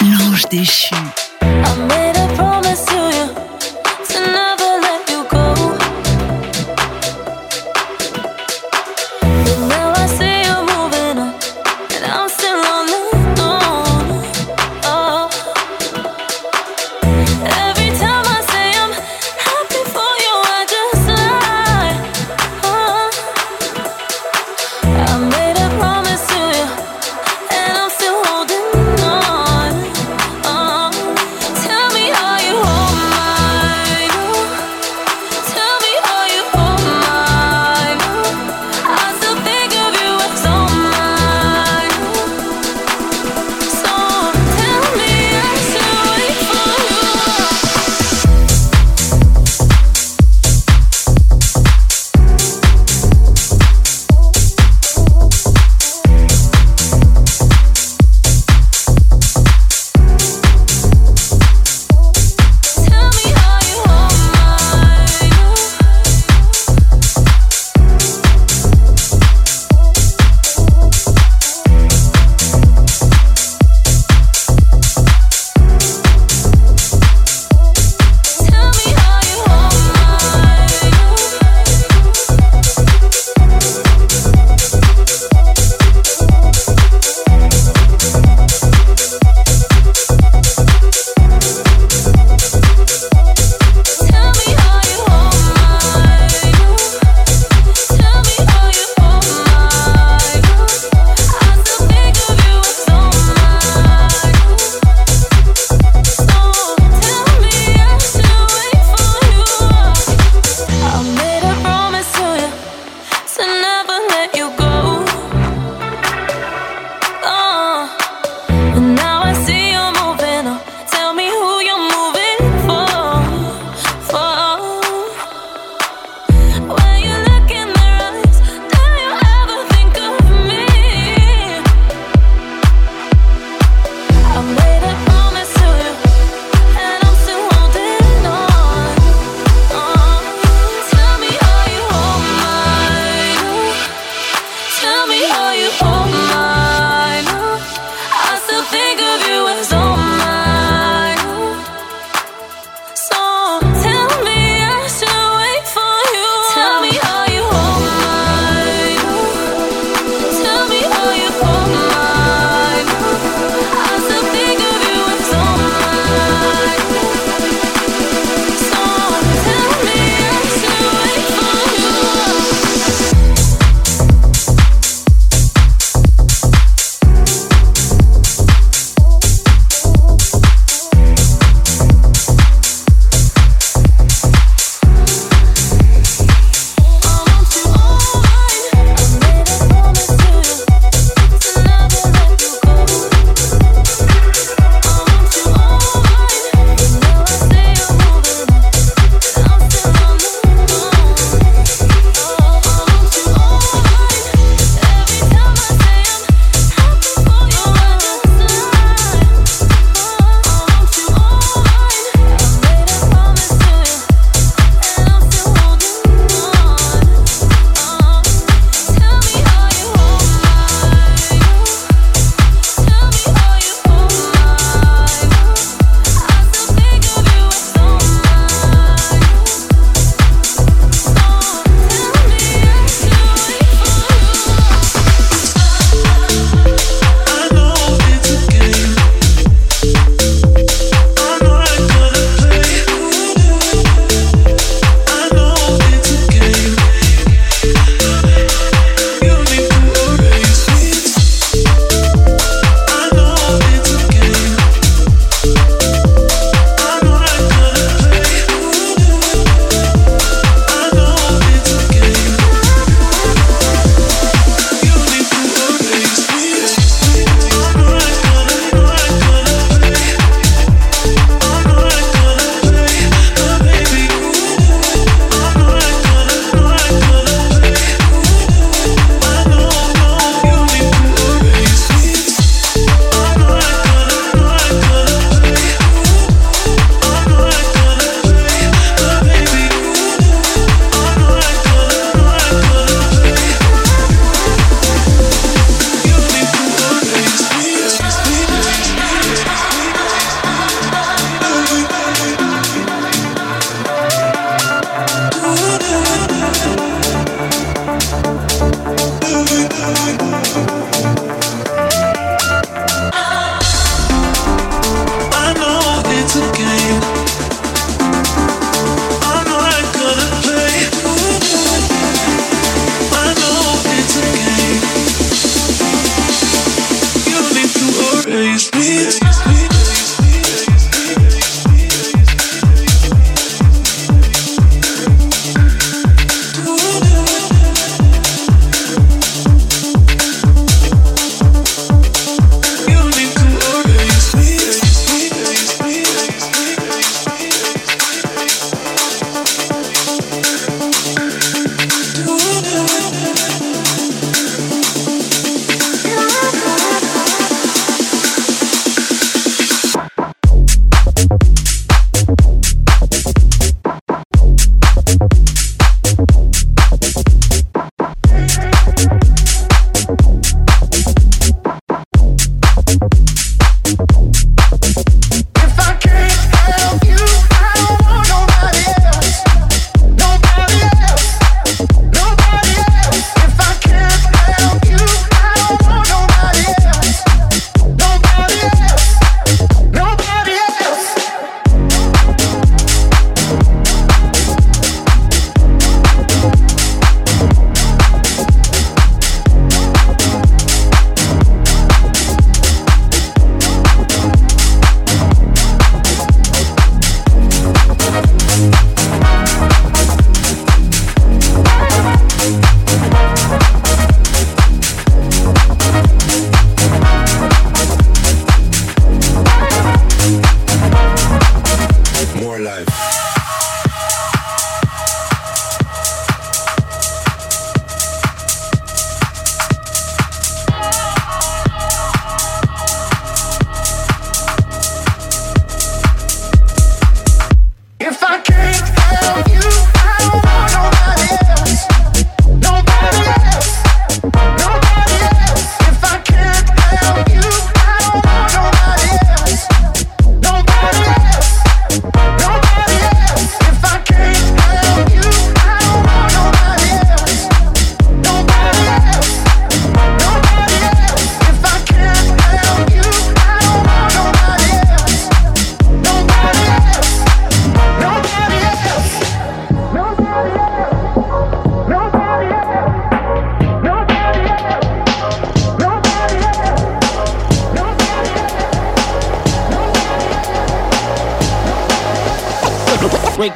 L'ange déchu.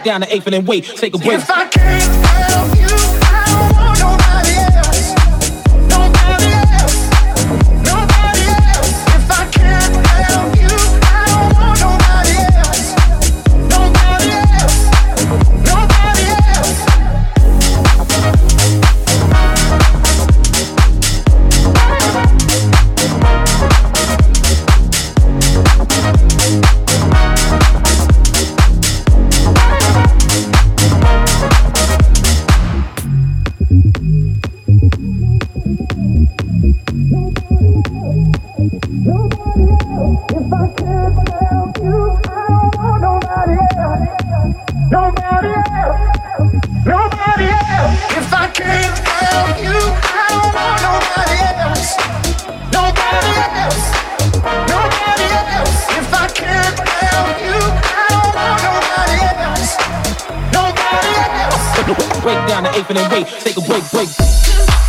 Down the eighth and then wait, take a break. If I can't infinite weight. Take a break, break.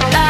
goodbye.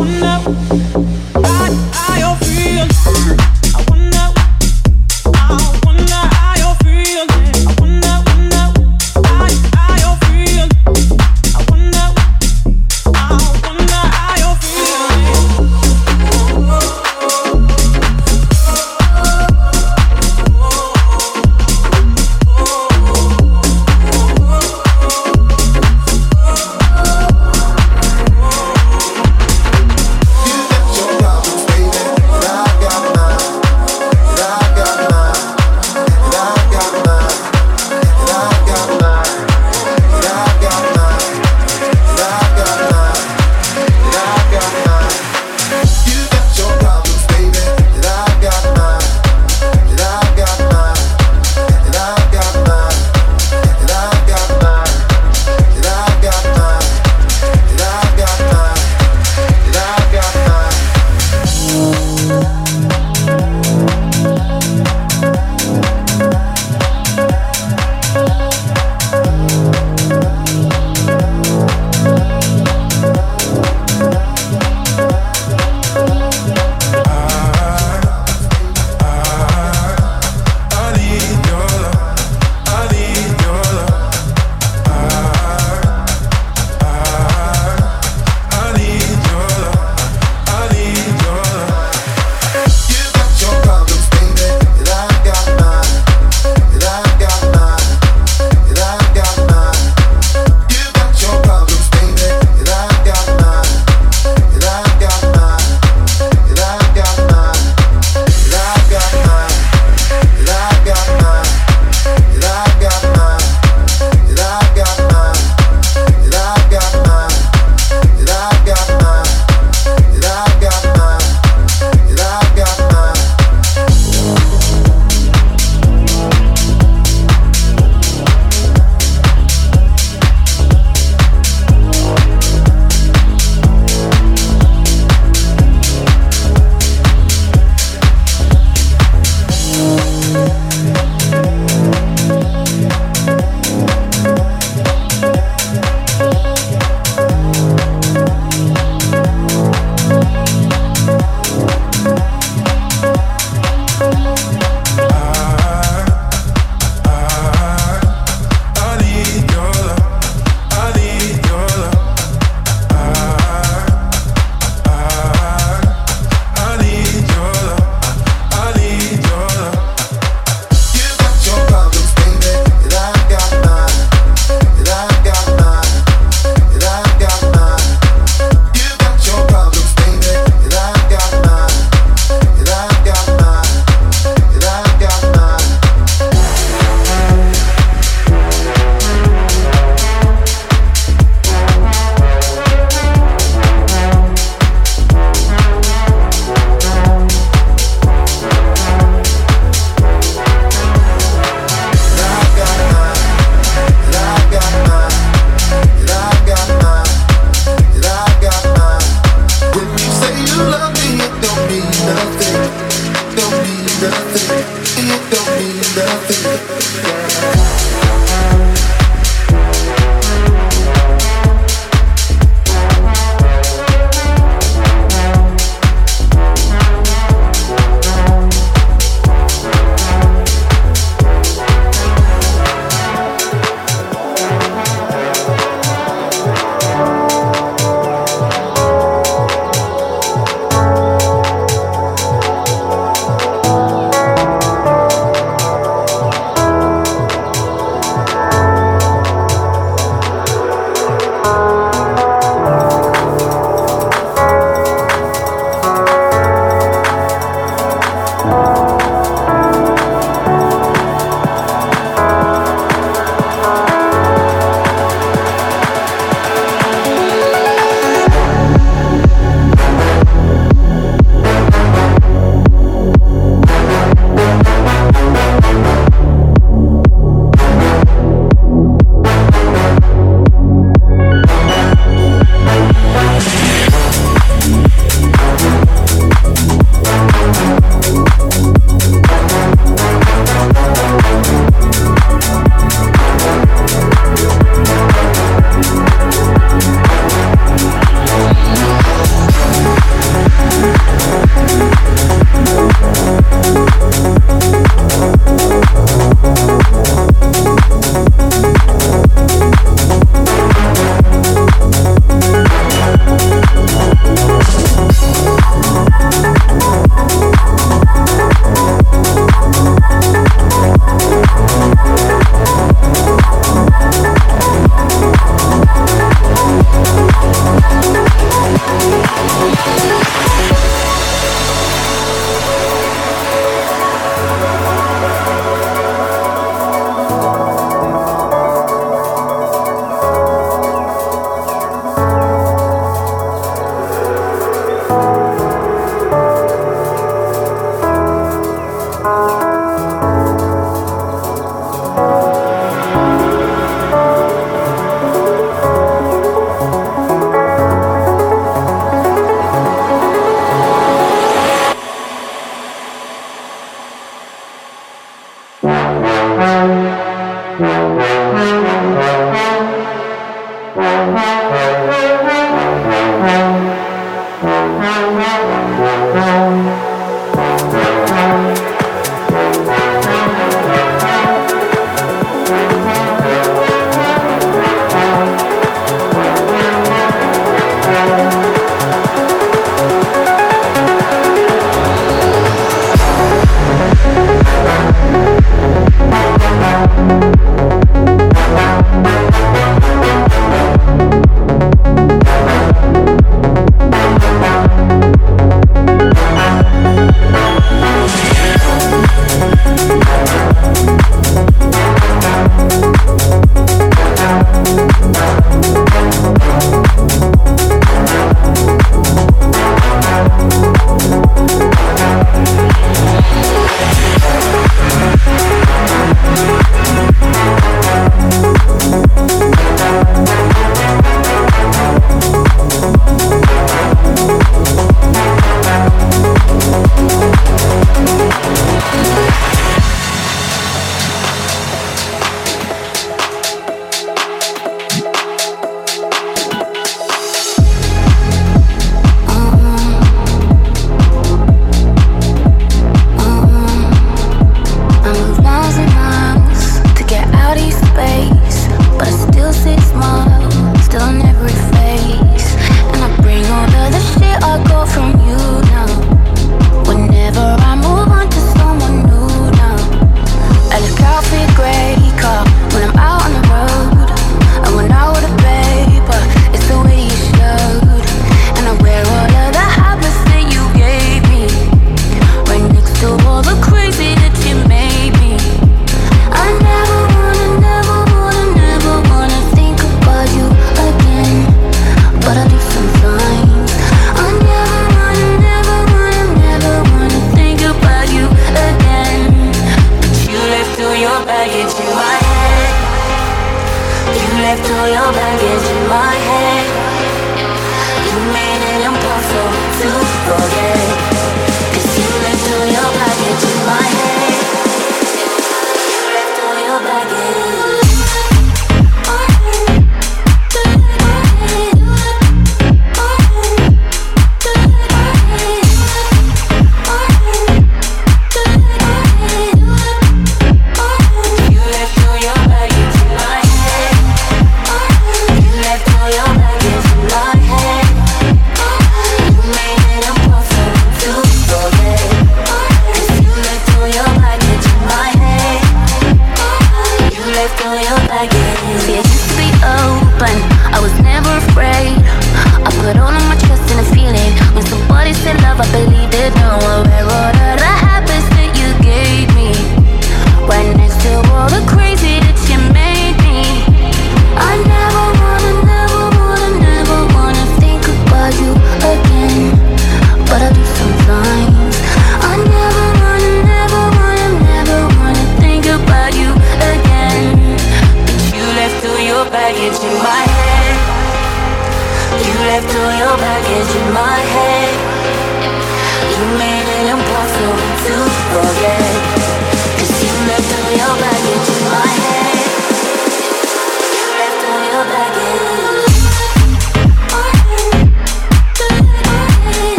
now.